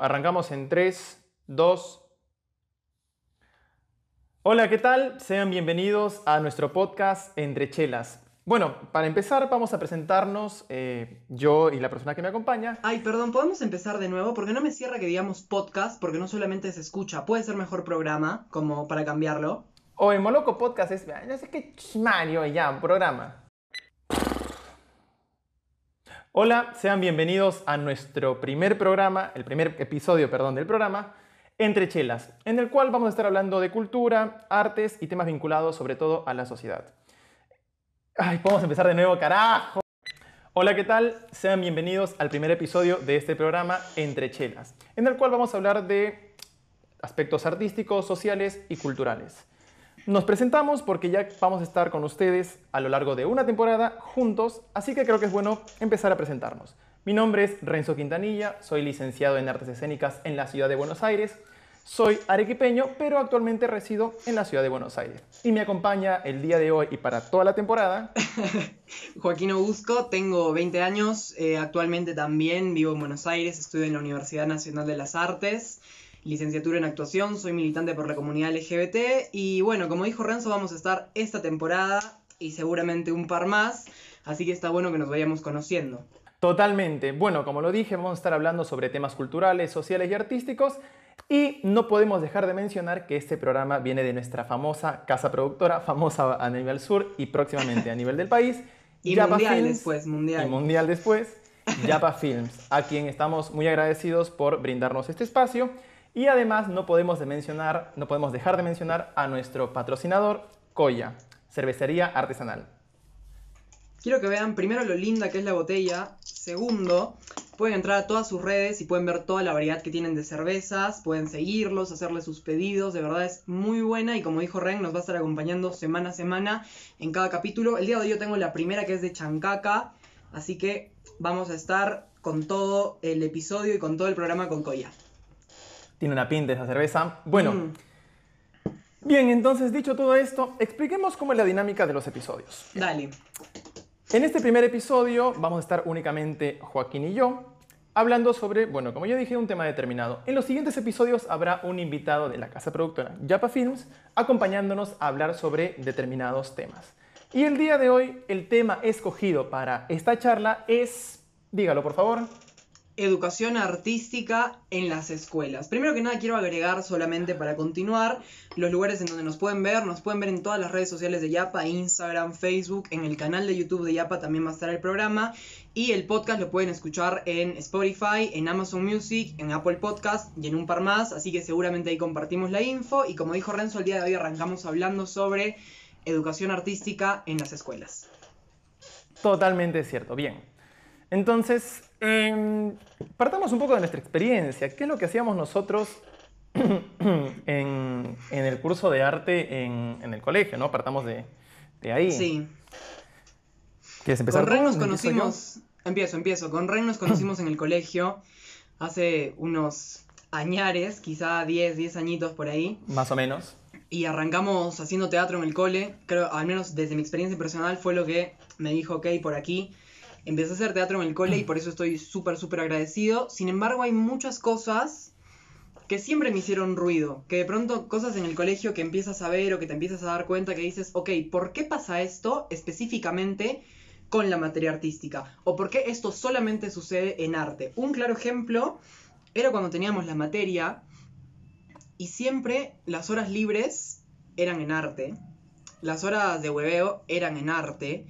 Arrancamos en 3, 2. Hola, ¿qué tal? Sean bienvenidos a nuestro podcast Entre Chelas. Bueno, para empezar vamos a presentarnos eh, yo y la persona que me acompaña. Ay, perdón, ¿podemos empezar de nuevo? Porque no me cierra que digamos podcast, porque no solamente se escucha, puede ser mejor programa, como para cambiarlo. O en Moloco Podcast es, no sé qué Mario, ya, programa. Hola, sean bienvenidos a nuestro primer programa, el primer episodio, perdón, del programa, Entre Chelas, en el cual vamos a estar hablando de cultura, artes y temas vinculados sobre todo a la sociedad. Ay, podemos empezar de nuevo, carajo. Hola, ¿qué tal? Sean bienvenidos al primer episodio de este programa Entre Chelas, en el cual vamos a hablar de aspectos artísticos, sociales y culturales. Nos presentamos porque ya vamos a estar con ustedes a lo largo de una temporada juntos, así que creo que es bueno empezar a presentarnos. Mi nombre es Renzo Quintanilla, soy licenciado en Artes Escénicas en la ciudad de Buenos Aires. Soy arequipeño, pero actualmente resido en la ciudad de Buenos Aires. Y me acompaña el día de hoy y para toda la temporada. Joaquín Busco, tengo 20 años, eh, actualmente también vivo en Buenos Aires, estudio en la Universidad Nacional de las Artes licenciatura en actuación, soy militante por la comunidad LGBT y bueno, como dijo Renzo, vamos a estar esta temporada y seguramente un par más, así que está bueno que nos vayamos conociendo. Totalmente. Bueno, como lo dije, vamos a estar hablando sobre temas culturales, sociales y artísticos. Y no podemos dejar de mencionar que este programa viene de nuestra famosa casa productora, famosa a nivel sur y próximamente a nivel del país. y mundial después, mundial. Y mundial después, Yapa Films, a quien estamos muy agradecidos por brindarnos este espacio. Y además no podemos, de mencionar, no podemos dejar de mencionar a nuestro patrocinador, Coya, cervecería artesanal. Quiero que vean primero lo linda que es la botella. Segundo, pueden entrar a todas sus redes y pueden ver toda la variedad que tienen de cervezas. Pueden seguirlos, hacerle sus pedidos. De verdad es muy buena y como dijo Ren, nos va a estar acompañando semana a semana en cada capítulo. El día de hoy yo tengo la primera que es de Chancaca. Así que vamos a estar con todo el episodio y con todo el programa con Coya. Tiene una pinta esa cerveza. Bueno. Mm. Bien, entonces dicho todo esto, expliquemos cómo es la dinámica de los episodios. Dale. En este primer episodio vamos a estar únicamente Joaquín y yo hablando sobre, bueno, como ya dije, un tema determinado. En los siguientes episodios habrá un invitado de la casa productora Yapa Films acompañándonos a hablar sobre determinados temas. Y el día de hoy el tema escogido para esta charla es, dígalo por favor educación artística en las escuelas. Primero que nada quiero agregar solamente para continuar los lugares en donde nos pueden ver. Nos pueden ver en todas las redes sociales de Yapa, Instagram, Facebook, en el canal de YouTube de Yapa también va a estar el programa. Y el podcast lo pueden escuchar en Spotify, en Amazon Music, en Apple Podcast y en un par más. Así que seguramente ahí compartimos la info. Y como dijo Renzo, el día de hoy arrancamos hablando sobre educación artística en las escuelas. Totalmente cierto. Bien. Entonces, em, partamos un poco de nuestra experiencia. ¿Qué es lo que hacíamos nosotros en, el curso de arte en, el colegio? ¿no? Partamos de, ahí. Sí. ¿Quieres empezar? Con Ren nos conocimos. Empiezo, empiezo. Con Ren nos conocimos en el colegio hace unos añares, quizá 10, 10 añitos por ahí. Más o menos. Y arrancamos haciendo teatro en el cole. Creo, al menos desde mi experiencia personal, fue lo que me dijo, ok, por aquí empecé a hacer teatro en el cole y por eso estoy súper, súper agradecido. Sin embargo, hay muchas cosas que siempre me hicieron ruido, que de pronto cosas en el colegio que empiezas a ver o que te empiezas a dar cuenta que dices, ok, ¿por qué pasa esto específicamente con la materia artística? ¿O por qué esto solamente sucede en arte? Un claro ejemplo era cuando teníamos la materia y siempre las horas libres eran en arte, las horas de hueveo eran en arte,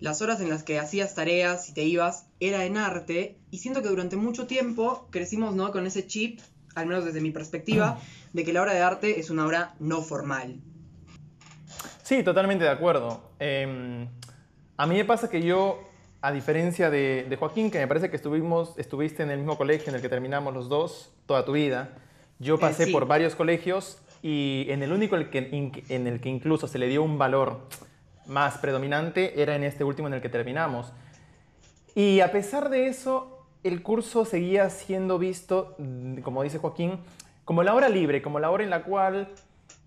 las horas en las que hacías tareas y te ibas era en arte y siento que durante mucho tiempo crecimos ¿no? con ese chip, al menos desde mi perspectiva, de que la obra de arte es una obra no formal. Sí, totalmente de acuerdo. Em, a mí me pasa que yo, a diferencia de, Joaquín, que me parece que estuvimos, estuviste en el mismo colegio en el que terminamos los dos toda tu vida, yo eh, pasé por varios colegios y en el único en el que incluso se le dio un valor más predominante era en este último en el que terminamos. Y a pesar de eso, el curso seguía siendo visto, mm, como dice Joaquín, como la hora libre, como la hora en la cual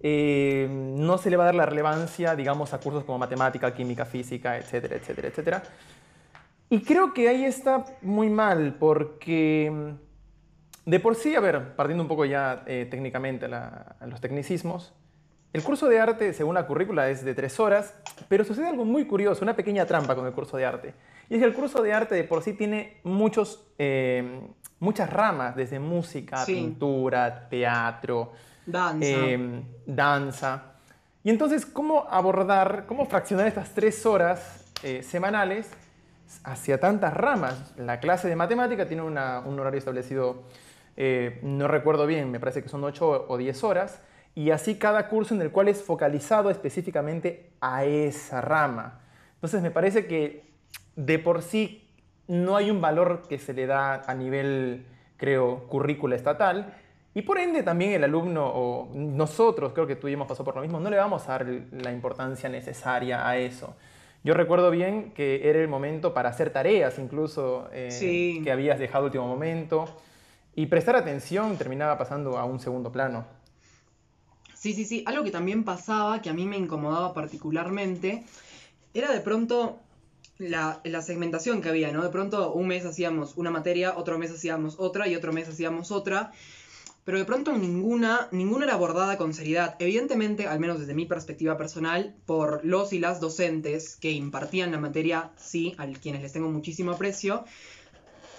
eh, no se le va a dar la relevancia, digamos, a cursos como matemática, química, física, etcétera, etcétera, etcétera. Y creo que ahí está muy mal, porque mm, de por sí, a ver, partiendo un poco ya eh, técnicamente a, a los tecnicismos, el curso de arte, según la currícula, es de tres horas, pero sucede algo muy curioso, una pequeña trampa con el curso de arte. Y es que el curso de arte de por sí tiene muchos, eh, muchas ramas, desde música, Sí. pintura, teatro, Danza. eh, danza. Y entonces, ¿cómo abordar, cómo fraccionar estas tres horas eh, semanales hacia tantas ramas? La clase de matemática tiene una- un horario establecido, eh, no recuerdo bien, me parece que son 8 o 10 horas, y así cada curso en el cual es focalizado específicamente a esa rama. Entonces, me parece que de por sí no hay un valor que se le da a nivel, creo, currícula estatal. Y por ende también el alumno o nosotros, creo que tú y hemos pasado por lo mismo, no le vamos a dar la importancia necesaria a eso. Yo recuerdo bien que era el momento para hacer tareas incluso eh, Sí. que habías dejado último momento y prestar atención terminaba pasando a un segundo plano. Sí, sí, sí. Algo que también pasaba, que a mí me incomodaba particularmente, era de pronto la, la segmentación que había, ¿no? De pronto un mes hacíamos una materia, otro mes hacíamos otra y otro mes hacíamos otra. Pero de pronto ninguna, ninguna era abordada con seriedad. Evidentemente, al menos desde mi perspectiva personal, por los y las docentes que impartían la materia, sí, a quienes les tengo muchísimo aprecio.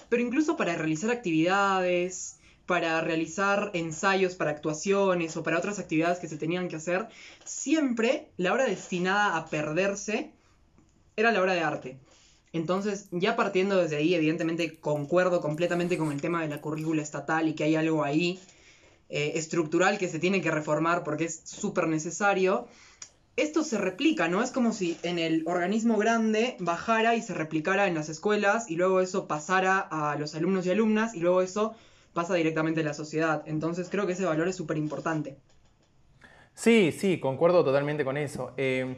Pero incluso para realizar actividades, para realizar ensayos para actuaciones o para otras actividades que se tenían que hacer, siempre la hora destinada a perderse era la hora de arte. Entonces, ya partiendo desde ahí, evidentemente concuerdo completamente con el tema de la currícula estatal y que hay algo ahí eh, estructural que se tiene que reformar porque es súper necesario. Esto se replica, ¿no? Es como si en el organismo grande bajara y se replicara en las escuelas y luego eso pasara a los alumnos y alumnas y luego eso pasa directamente a la sociedad. Entonces creo que ese valor es súper importante. Sí, sí, concuerdo totalmente con eso. Eh,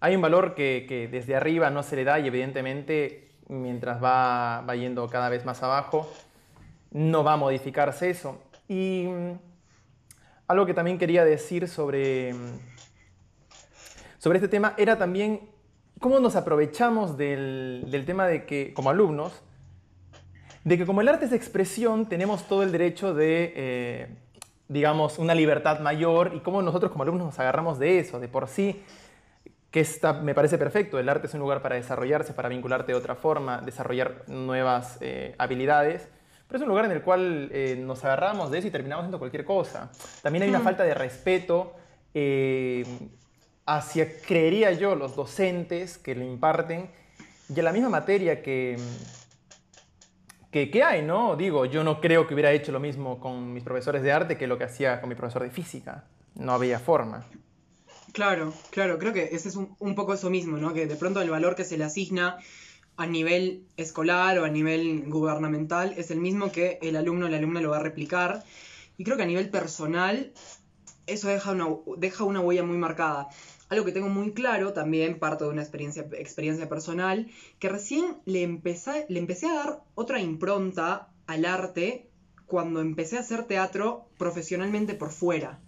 hay un valor que, que desde arriba no se le da y evidentemente mientras va, va yendo cada vez más abajo, no va a modificarse eso. Y mm, algo que también quería decir sobre, mm, sobre este tema era también cómo nos aprovechamos del, del tema de que, como alumnos, de que como el arte es expresión, tenemos todo el derecho de, eh, digamos, una libertad mayor y cómo nosotros como alumnos nos agarramos de eso, de por sí, que está, me parece perfecto, el arte es un lugar para desarrollarse, para vincularte de otra forma, desarrollar nuevas eh, habilidades, pero es un lugar en el cual eh, nos agarramos de eso y terminamos haciendo cualquier cosa. También hay una Mm. falta de respeto hacia, creería yo, los docentes que le imparten y a la misma materia que, que, hay, ¿no? Digo, yo no creo que hubiera hecho lo mismo con mis profesores de arte que lo que hacía con mi profesor de física. No había forma. Claro, claro, creo que ese es un, un poco eso mismo, ¿no? Que de pronto el valor que se le asigna a nivel escolar o a nivel gubernamental es el mismo que el alumno o la alumna lo va a replicar. Y creo que a nivel personal eso deja una, deja una huella muy marcada. Algo que tengo muy claro, también parto de una experiencia, experiencia personal, que recién le empecé, le empecé a dar otra impronta al arte cuando empecé a hacer teatro profesionalmente por fuera.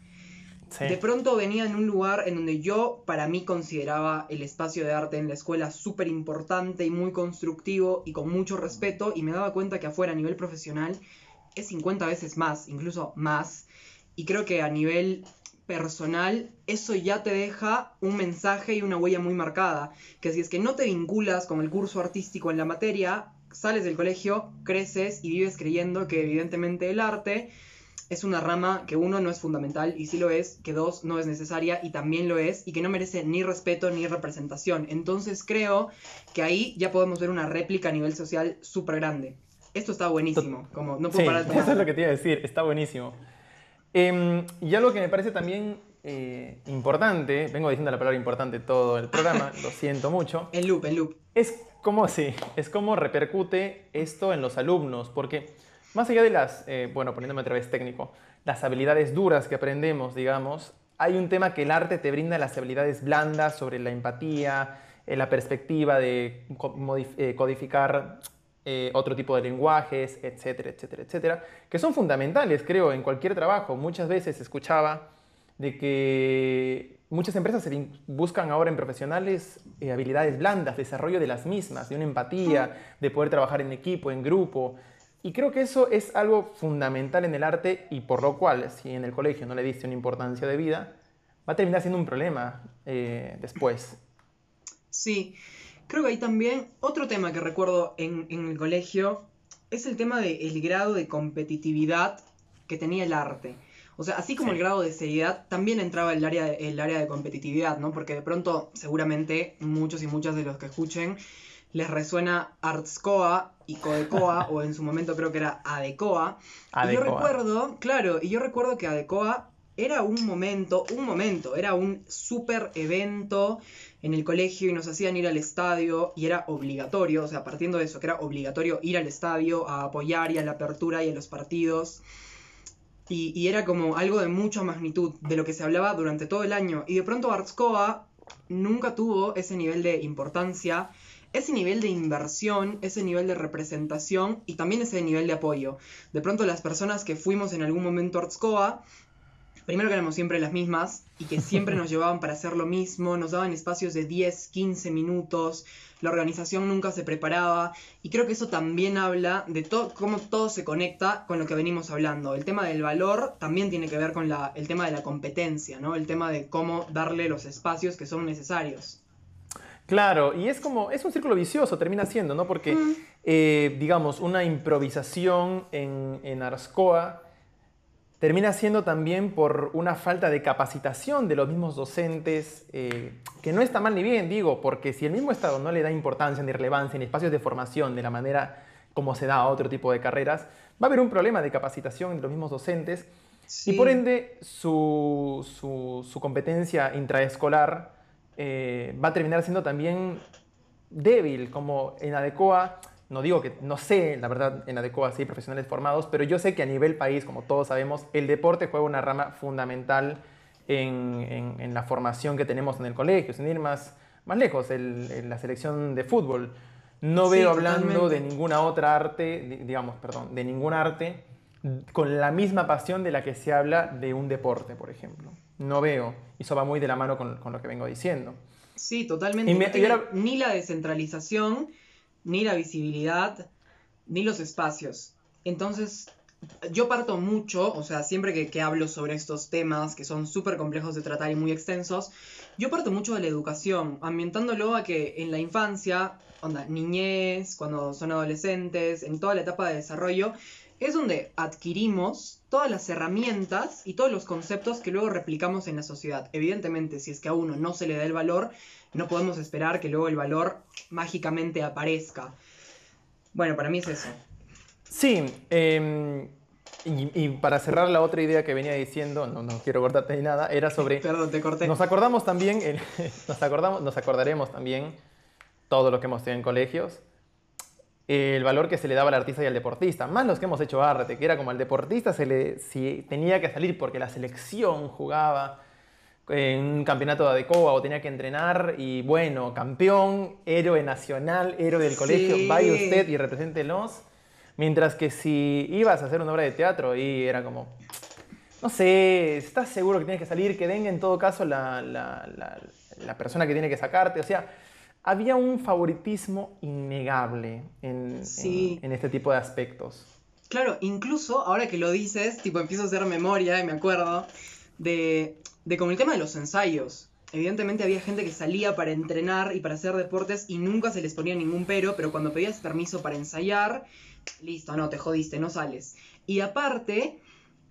Sí. De pronto venía en un lugar en donde yo, para mí, consideraba el espacio de arte en la escuela súper importante y muy constructivo y con mucho respeto, y me daba cuenta que afuera, a nivel profesional, es 50 veces más, incluso más. Y creo que a nivel personal, eso ya te deja un mensaje y una huella muy marcada. Que si es que no te vinculas con el curso artístico en la materia, sales del colegio, creces y vives creyendo que evidentemente el arte es una rama que uno no es fundamental y sí lo es, que dos no es necesaria y también lo es y que no merece ni respeto ni representación. Entonces creo que ahí ya podemos ver una réplica a nivel social súper grande. Esto está buenísimo, como no puedo Sí, parar de eso es lo que te iba a decir, está buenísimo. Em, y algo que me parece también eh, importante, vengo diciendo la palabra importante todo el programa, lo siento mucho, En loop, en loop. es cómo, sí, es cómo repercute esto en los alumnos, porque más allá de las, eh, bueno, poniéndome otra vez técnico, las habilidades duras que aprendemos, digamos, hay un tema que el arte te brinda las habilidades blandas sobre la empatía, eh, la perspectiva de eh, codificar eh, otro tipo de lenguajes, etcétera, etcétera, etcétera, que son fundamentales, creo, en cualquier trabajo. Muchas veces escuchaba de que muchas empresas buscan ahora en profesionales eh, habilidades blandas, desarrollo de las mismas, de una empatía, de poder trabajar en equipo, en grupo. Y creo que eso es algo fundamental en el arte y por lo cual, si en el colegio no le diste una importancia de vida, va a terminar siendo un problema eh, después. Sí, creo que hay también otro tema que recuerdo en, el colegio, es el tema del grado de competitividad que tenía el arte. O sea, así como el grado de seriedad, también entraba el área, el área de competitividad, ¿no? Porque de pronto, seguramente, muchos y muchas de los que escuchen les resuena Artscoa y Codecoa, o en su momento creo que era Adecoa. Adecoa. Y yo recuerdo, claro, y yo recuerdo que Adecoa era un momento, un momento, era un súper evento en el colegio y nos hacían ir al estadio y era obligatorio, o sea, partiendo de eso, que era obligatorio ir al estadio a apoyar y a la apertura y a los partidos. Y, era como algo de mucha magnitud de lo que se hablaba durante todo el año. Y de pronto Artscoa nunca tuvo ese nivel de importancia, ese nivel de inversión, ese nivel de representación y también ese nivel de apoyo. De pronto las personas que fuimos en algún momento a Artscoa primero que éramos siempre las mismas y que siempre nos llevaban para hacer lo mismo, nos daban espacios de 10, 15 minutos, la organización nunca se preparaba y creo que eso también habla de todo cómo todo se conecta con lo que venimos hablando. El tema del valor también tiene que ver con la, el tema de la competencia, ¿no? El tema de cómo darle los espacios que son necesarios. Claro, y es como, es un círculo vicioso, termina siendo, ¿no? Porque, mm. eh, digamos, una improvisación en, en Arscoa termina siendo también por una falta de capacitación de los mismos docentes, eh, que no está mal ni bien, digo, porque si el mismo Estado no le da importancia ni relevancia ni espacios de formación de la manera como se da a otro tipo de carreras, va a haber un problema de capacitación de los mismos docentes. Y por ende su, competencia intraescolar eh, va a terminar siendo también débil, como en Adecoa no digo que, no sé, la verdad, en Adecoa sí hay profesionales formados, pero yo sé que a nivel país, como todos sabemos, el deporte juega una rama fundamental en, la formación que tenemos en el colegio, sin ir más, más lejos, en la selección de fútbol. No veo hablando de ninguna otra arte, digamos, perdón, de ningún arte con la misma pasión de la que se habla de un deporte, por ejemplo. No veo. Y eso va muy de la mano con, lo que vengo diciendo. Sí, totalmente. Ni la descentralización ni la visibilidad, ni los espacios. Entonces, yo parto mucho, o sea, siempre que, hablo sobre estos temas que son súper complejos de tratar y muy extensos, yo parto mucho de la educación, ambientándolo a que en la infancia, onda, niñez, cuando son adolescentes, en toda la etapa de desarrollo, es donde adquirimos todas las herramientas y todos los conceptos que luego replicamos en la sociedad. Evidentemente, si es que a uno no se le da el valor, no podemos esperar que luego el valor mágicamente aparezca. Bueno, para mí es eso. Sí, em, y, para cerrar la otra idea que venía diciendo, no, no quiero cortarte ni nada, era sobre... Perdón, te corté. Nos acordamos también, nos, acordamos, nos acordaremos también, todo lo que hemos tenido en colegios, el valor que se le daba al artista y al deportista, más los que hemos hecho arte, que era como al deportista se le, si tenía que salir porque la selección jugaba, en un campeonato de Adecoa o tenía que entrenar y bueno, campeón, héroe nacional, héroe del colegio, vaya usted y represéntelos. Mientras que si ibas a hacer una obra de teatro y era como, no sé, ¿estás seguro que tienes que salir? Que venga en todo caso la, la, persona que tiene que sacarte. O sea, había un favoritismo innegable en, en este tipo de aspectos. Claro, incluso ahora que lo dices, tipo empiezo a hacer memoria y me acuerdo de de como el tema de los ensayos. Evidentemente había gente que salía para entrenar y para hacer deportes y nunca se les ponía ningún pero, pero cuando pedías permiso para ensayar, listo, no, te jodiste, no sales. Y aparte,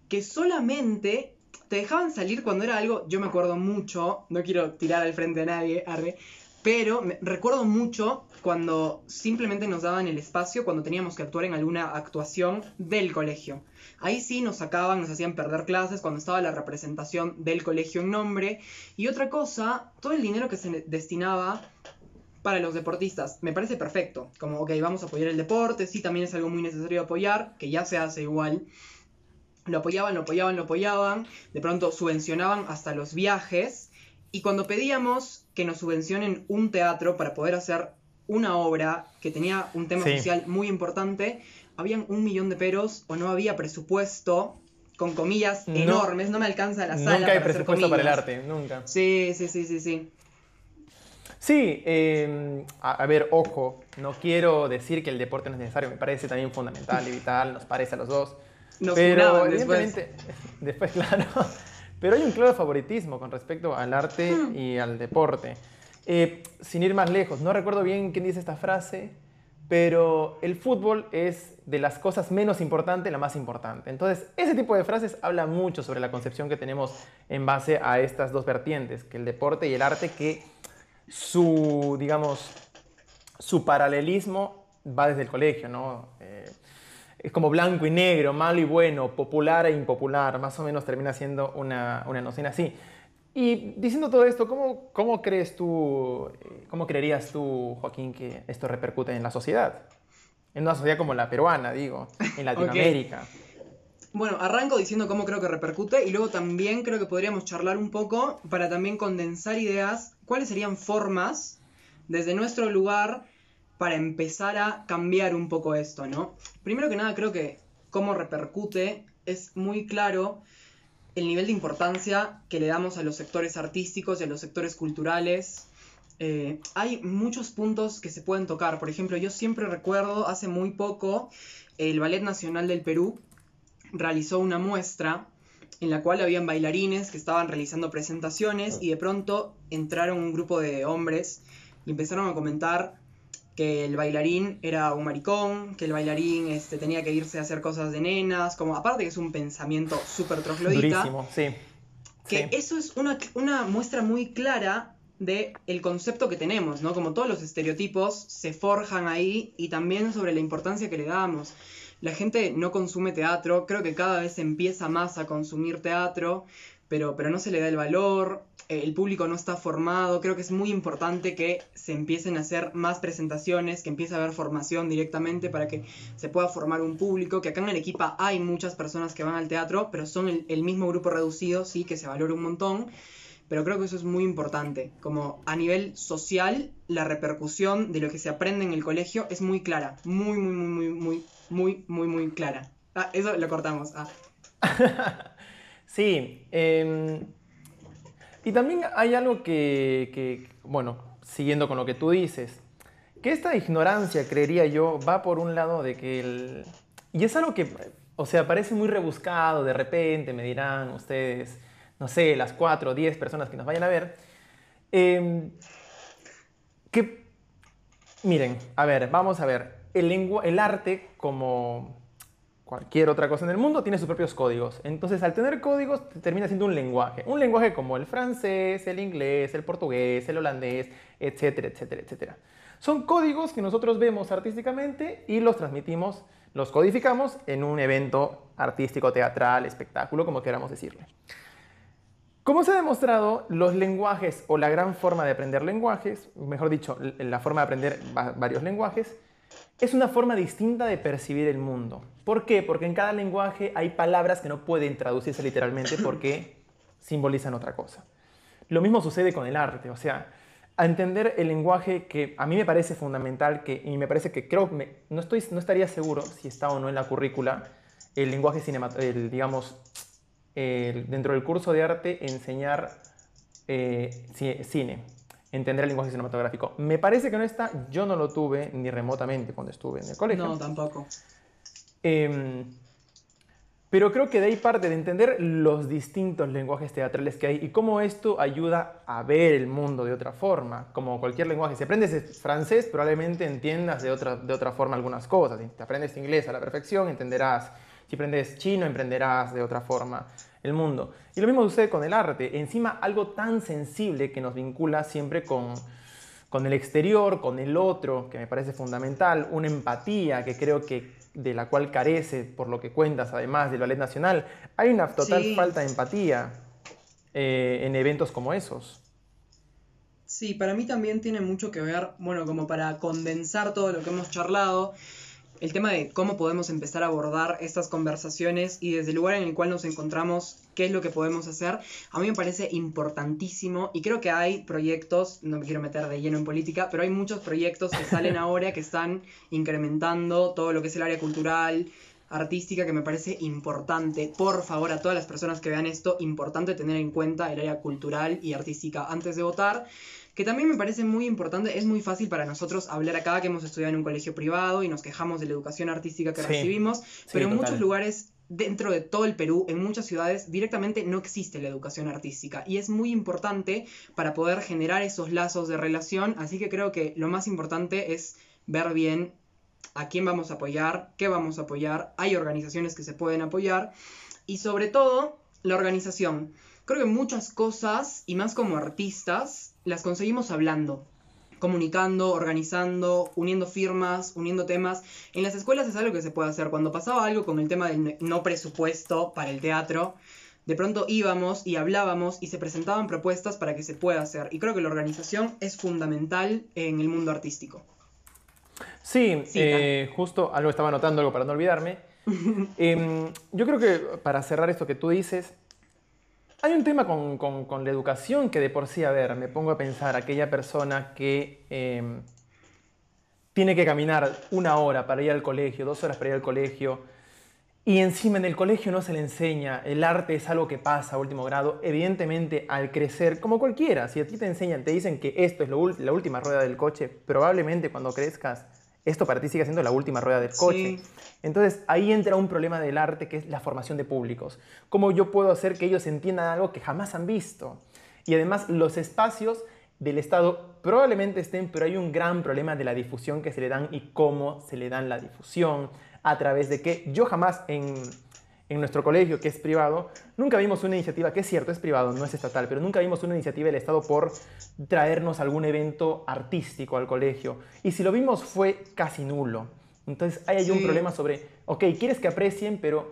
que solamente te dejaban salir cuando era algo, yo me acuerdo mucho, no quiero tirar al frente a nadie, arre, pero me, recuerdo mucho cuando simplemente nos daban el espacio cuando teníamos que actuar en alguna actuación del colegio. Ahí sí nos sacaban, nos hacían perder clases cuando estaba la representación del colegio en nombre. Y otra cosa, todo el dinero que se destinaba para los deportistas. Me parece perfecto. Como, ok, vamos a apoyar el deporte, sí, también es algo muy necesario apoyar, que ya se hace igual. Lo apoyaban, lo apoyaban, lo apoyaban. De pronto subvencionaban hasta los viajes. Y cuando pedíamos que nos subvencionen un teatro para poder hacer una obra que tenía un tema social muy importante, habían un millón de peros o no había presupuesto con comillas enormes, no me alcanza la sala. Nunca hay para presupuesto para el arte, nunca. Sí, sí, sí, sí, sí. Nunca hay hacer presupuesto para el comillas. arte, nunca. Sí, sí, sí, sí, sí. Sí, eh, a, a ver, ojo, no quiero decir que el deporte no es necesario, me parece también fundamental y vital, nos parece a los dos. Nos pero después. después, claro, pero hay un claro favoritismo con respecto al arte Hmm. y al deporte. Eh, sin ir más lejos, no recuerdo bien quién dice esta frase, pero el fútbol es de las cosas menos importantes la más importante. Entonces, ese tipo de frases habla mucho sobre la concepción que tenemos en base a estas dos vertientes, que el deporte y el arte, que su, digamos, su paralelismo va desde el colegio, ¿no? Eh, es como blanco y negro, malo y bueno, popular e impopular, más o menos termina siendo una, una noción así. Y diciendo todo esto, ¿cómo, cómo crees tú, eh, cómo creerías tú, Joaquín, que esto repercute en la sociedad? En una sociedad como la peruana, digo, en Latinoamérica. Bueno, arranco diciendo cómo creo que repercute y luego también creo que podríamos charlar un poco para también condensar ideas, cuáles serían formas desde nuestro lugar para empezar a cambiar un poco esto, ¿no? Primero que nada creo que cómo repercute es muy claro el nivel de importancia que le damos a los sectores artísticos y a los sectores culturales. Eh, hay muchos puntos que se pueden tocar. Por ejemplo, yo siempre recuerdo hace muy poco el Ballet Nacional del Perú realizó una muestra en la cual habían bailarines que estaban realizando presentaciones y de pronto entraron un grupo de hombres y empezaron a comentar que el bailarín era un maricón, que el bailarín este, tenía que irse a hacer cosas de nenas, como aparte que es un pensamiento súper troglodita, Durísimo, sí. que sí. eso es una, una muestra muy clara de el concepto que tenemos, ¿no? Como todos los estereotipos se forjan ahí y también sobre la importancia que le damos. La gente no consume teatro, creo que cada vez empieza más a consumir teatro, pero, pero no se le da el valor, el público no está formado, creo que es muy importante que se empiecen a hacer más presentaciones, que empiece a haber formación directamente para que se pueda formar un público, que acá en Arequipa hay muchas personas que van al teatro, pero son el, mismo grupo reducido, sí, que se valora un montón, pero creo que eso es muy importante, como a nivel social, la repercusión de lo que se aprende en el colegio es muy clara, muy, muy, muy, muy, muy, muy, muy, muy clara. Ah, eso lo cortamos. Ah. Sí. eh, y también hay algo que, que, bueno, siguiendo con lo que tú dices, que esta ignorancia, creería yo, va por un lado de que el... Y es algo que, o sea, parece muy rebuscado, de repente me dirán ustedes, no sé, las cuatro o diez personas que nos vayan a ver, eh, que, miren, a ver, vamos a ver, el, lengua, el arte como cualquier otra cosa en el mundo tiene sus propios códigos. Entonces, al tener códigos, termina siendo un lenguaje. Un lenguaje como el francés, el inglés, el portugués, el holandés, etcétera, etcétera, etcétera. Son códigos que nosotros vemos artísticamente y los transmitimos, los codificamos en un evento artístico, teatral, espectáculo, como queramos decirle. Como se ha demostrado, los lenguajes o la gran forma de aprender lenguajes, mejor dicho, la forma de aprender varios lenguajes, es una forma distinta de percibir el mundo. ¿Por qué? Porque en cada lenguaje hay palabras que no pueden traducirse literalmente porque simbolizan otra cosa. Lo mismo sucede con el arte, o sea, a entender el lenguaje que a mí me parece fundamental, que, y me parece que creo, me, no, estoy, no estaría seguro si está o no en la currícula, el lenguaje cinematográfico, digamos, el, dentro del curso de arte, enseñar eh, cine, entender el lenguaje cinematográfico. Me parece que no está, yo no lo tuve ni remotamente cuando estuve en el colegio. No, tampoco. Eh, pero creo que de ahí parte de entender los distintos lenguajes teatrales que hay y cómo esto ayuda a ver el mundo de otra forma. Como cualquier lenguaje. Si aprendes francés, probablemente entiendas de otra, de otra forma algunas cosas. Si te aprendes inglés a la perfección, entenderás. Si aprendes chino, emprenderás de otra forma el mundo. Y lo mismo sucede con el arte. Encima, algo tan sensible que nos vincula siempre con, con el exterior, con el otro, que me parece fundamental. Una empatía que creo que de la cual carece, por lo que cuentas, además del Ballet Nacional. Hay una total Sí. falta de empatía eh, en eventos como esos. Sí, para mí también tiene mucho que ver, bueno, como para condensar todo lo que hemos charlado, el tema de cómo podemos empezar a abordar estas conversaciones y desde el lugar en el cual nos encontramos, qué es lo que podemos hacer, a mí me parece importantísimo y creo que hay proyectos, no me quiero meter de lleno en política, pero hay muchos proyectos que salen ahora que están incrementando todo lo que es el área cultural, artística que me parece importante. Por favor, a todas las personas que vean esto, importante tener en cuenta el área cultural y artística antes de votar. Que también me parece muy importante, es muy fácil para nosotros hablar acá que hemos estudiado en un colegio privado y nos quejamos de la educación artística que recibimos, pero en muchos lugares dentro de todo el Perú, en muchas ciudades, directamente no existe la educación artística y es muy importante para poder generar esos lazos de relación, así que creo que lo más importante es ver bien a quién vamos a apoyar, qué vamos a apoyar, hay organizaciones que se pueden apoyar y sobre todo la organización. Creo que muchas cosas, y más como artistas, las conseguimos hablando, comunicando, organizando, uniendo firmas, uniendo temas. En las escuelas es algo que se puede hacer. Cuando pasaba algo con el tema del no presupuesto para el teatro, de pronto íbamos y hablábamos y se presentaban propuestas para que se pueda hacer. Y creo que la organización es fundamental en el mundo artístico. Sí, eh, justo algo estaba anotando, algo para no olvidarme. Em, yo creo que para cerrar esto que tú dices, hay un tema con, la educación que de por sí, a ver, me pongo a pensar, aquella persona que em, tiene que caminar una hora para ir al colegio, dos horas para ir al colegio, y encima en el colegio no se le enseña, el arte es algo que pasa a último grado, evidentemente al crecer, como cualquiera, si a ti te enseñan, te dicen que esto es la última rueda del coche, probablemente cuando crezcas esto para ti sigue siendo la última rueda del coche. Entonces ahí entra un problema del arte que es la formación de públicos. ¿Cómo yo puedo hacer que ellos entiendan algo que jamás han visto? Y además los espacios del Estado probablemente estén, pero hay un gran problema de la difusión que se le dan y cómo se le dan la difusión, a través de qué. Yo jamás en en nuestro colegio, que es privado, nunca vimos una iniciativa, que es cierto, es privado, no es estatal, pero nunca vimos una iniciativa del Estado por traernos algún evento artístico al colegio. Y si lo vimos fue casi nulo. Entonces hay un problema sobre, ok, quieres que aprecien, pero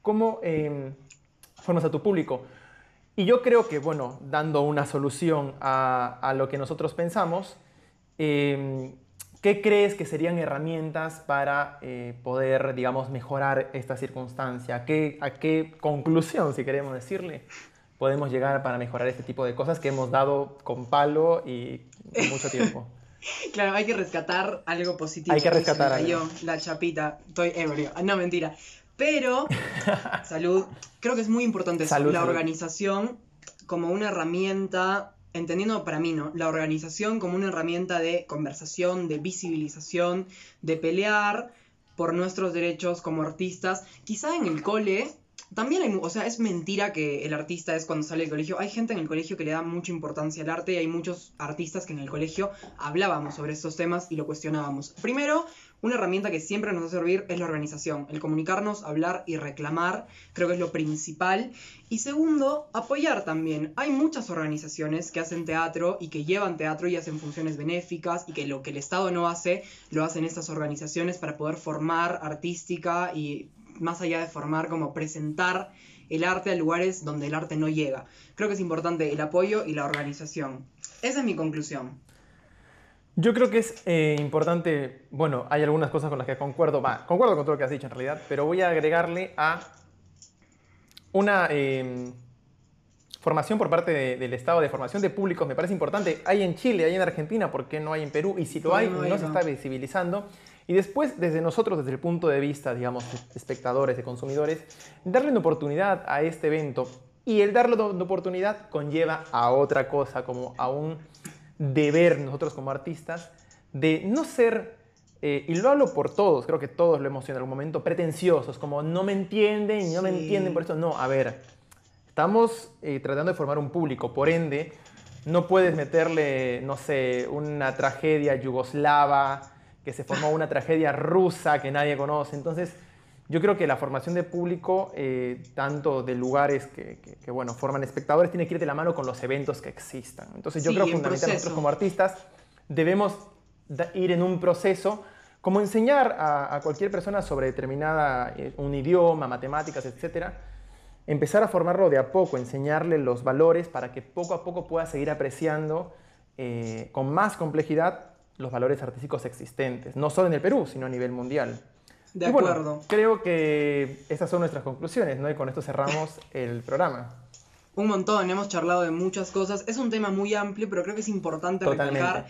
¿cómo em, formas a tu público? Y yo creo que, bueno, dando una solución a, a lo que nosotros pensamos, eh, ¿Qué crees que serían herramientas para eh, poder, digamos, mejorar esta circunstancia? ¿A qué, ¿A qué conclusión, si queremos decirle, podemos llegar para mejorar este tipo de cosas que hemos dado con palo y mucho tiempo? Claro, hay que rescatar algo positivo. Hay que rescatar algo. Yo, la chapita, estoy ebrio. Ah, no, mentira. Pero, salud, creo que es muy importante la organización como una herramienta entendiendo para mí, ¿no? La organización como una herramienta de conversación, de visibilización, de pelear por nuestros derechos como artistas. Quizá en el cole también hay, o sea, es mentira que el artista es cuando sale del colegio. Hay gente en el colegio que le da mucha importancia al arte y hay muchos artistas que en el colegio hablábamos sobre estos temas y lo cuestionábamos. Primero, una herramienta que siempre nos va a servir es la organización, el comunicarnos, hablar y reclamar, creo que es lo principal. Y segundo, apoyar también. Hay muchas organizaciones que hacen teatro y que llevan teatro y hacen funciones benéficas y que lo que el Estado no hace, lo hacen estas organizaciones para poder formar artística y más allá de formar, como presentar el arte a lugares donde el arte no llega. Creo que es importante el apoyo y la organización. Esa es mi conclusión. Yo creo que es eh, importante, bueno, hay algunas cosas con las que concuerdo, va, concuerdo con todo lo que has dicho en realidad, pero voy a agregarle a una em, formación por parte del Estado de formación de públicos, me parece importante. Hay en Chile, hay en Argentina, ¿por qué no hay en Perú? Y si lo hay, no, se está visibilizando. Y después, desde nosotros, desde el punto de vista, digamos, de espectadores, de consumidores, darle una oportunidad a este evento. Y el darle una oportunidad conlleva a otra cosa, como a un deber nosotros como artistas de no ser, eh, y lo hablo por todos, creo que todos lo hemos sido en algún momento, pretenciosos, como no me entienden no me entienden por eso. No, a ver, estamos eh, tratando de formar un público, por ende, no puedes meterle, no sé, una tragedia yugoslava, que se formó una tragedia rusa que nadie conoce. Entonces, yo creo que la formación de público, eh, tanto de lugares que, bueno, forman espectadores, tiene que ir de la mano con los eventos que existan. Entonces yo creo que fundamentalmente nosotros como artistas debemos ir en un proceso como enseñar a, cualquier persona sobre determinada, eh, un idioma, matemáticas, etcétera, empezar a formarlo de a poco, enseñarle los valores para que poco a poco pueda seguir apreciando eh, con más complejidad los valores artísticos existentes, no solo en el Perú, sino a nivel mundial. De acuerdo. creo que estas son nuestras conclusiones, ¿no? Y con esto cerramos el programa. Un montón, hemos charlado de muchas cosas. Es un tema muy amplio, pero creo que es importante recalcar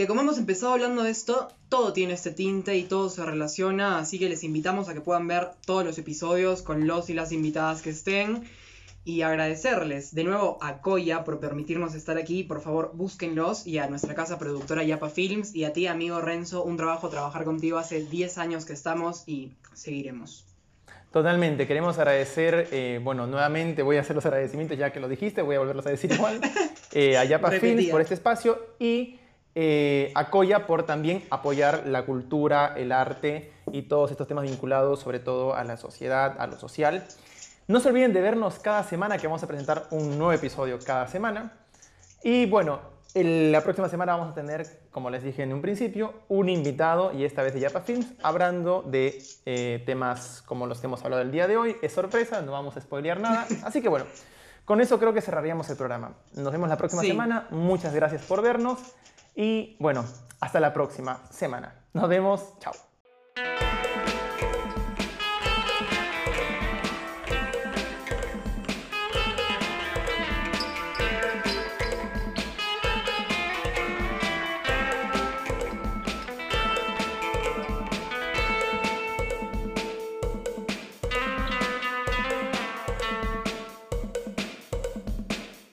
que como hemos empezado hablando de esto, todo tiene este tinte y todo se relaciona, así que les invitamos a que puedan ver todos los episodios con los y las invitadas que estén y agradecerles de nuevo a Koya por permitirnos estar aquí. Por favor, búsquenlos y a nuestra casa productora Yapa Films y a ti, amigo Renzo, un trabajo trabajar contigo hace 10 años que estamos y seguiremos. Totalmente, queremos agradecer, eh, bueno, nuevamente voy a hacer los agradecimientos ya que lo dijiste, voy a volverlos a decir igual, eh, a Yapa Films por este espacio y eh, a Koya por también apoyar la cultura, el arte y todos estos temas vinculados sobre todo a la sociedad, a lo social. No se olviden de vernos cada semana, que vamos a presentar un nuevo episodio cada semana. Y bueno, la próxima semana vamos a tener, como les dije en un principio, un invitado, y esta vez de Yapa Films, hablando de eh, temas como los que hemos hablado el día de hoy. Es sorpresa, no vamos a spoilear nada. Así que bueno, con eso creo que cerraríamos el programa. Nos vemos la próxima semana. Muchas gracias por vernos. Y bueno, hasta la próxima semana. Nos vemos. Chao.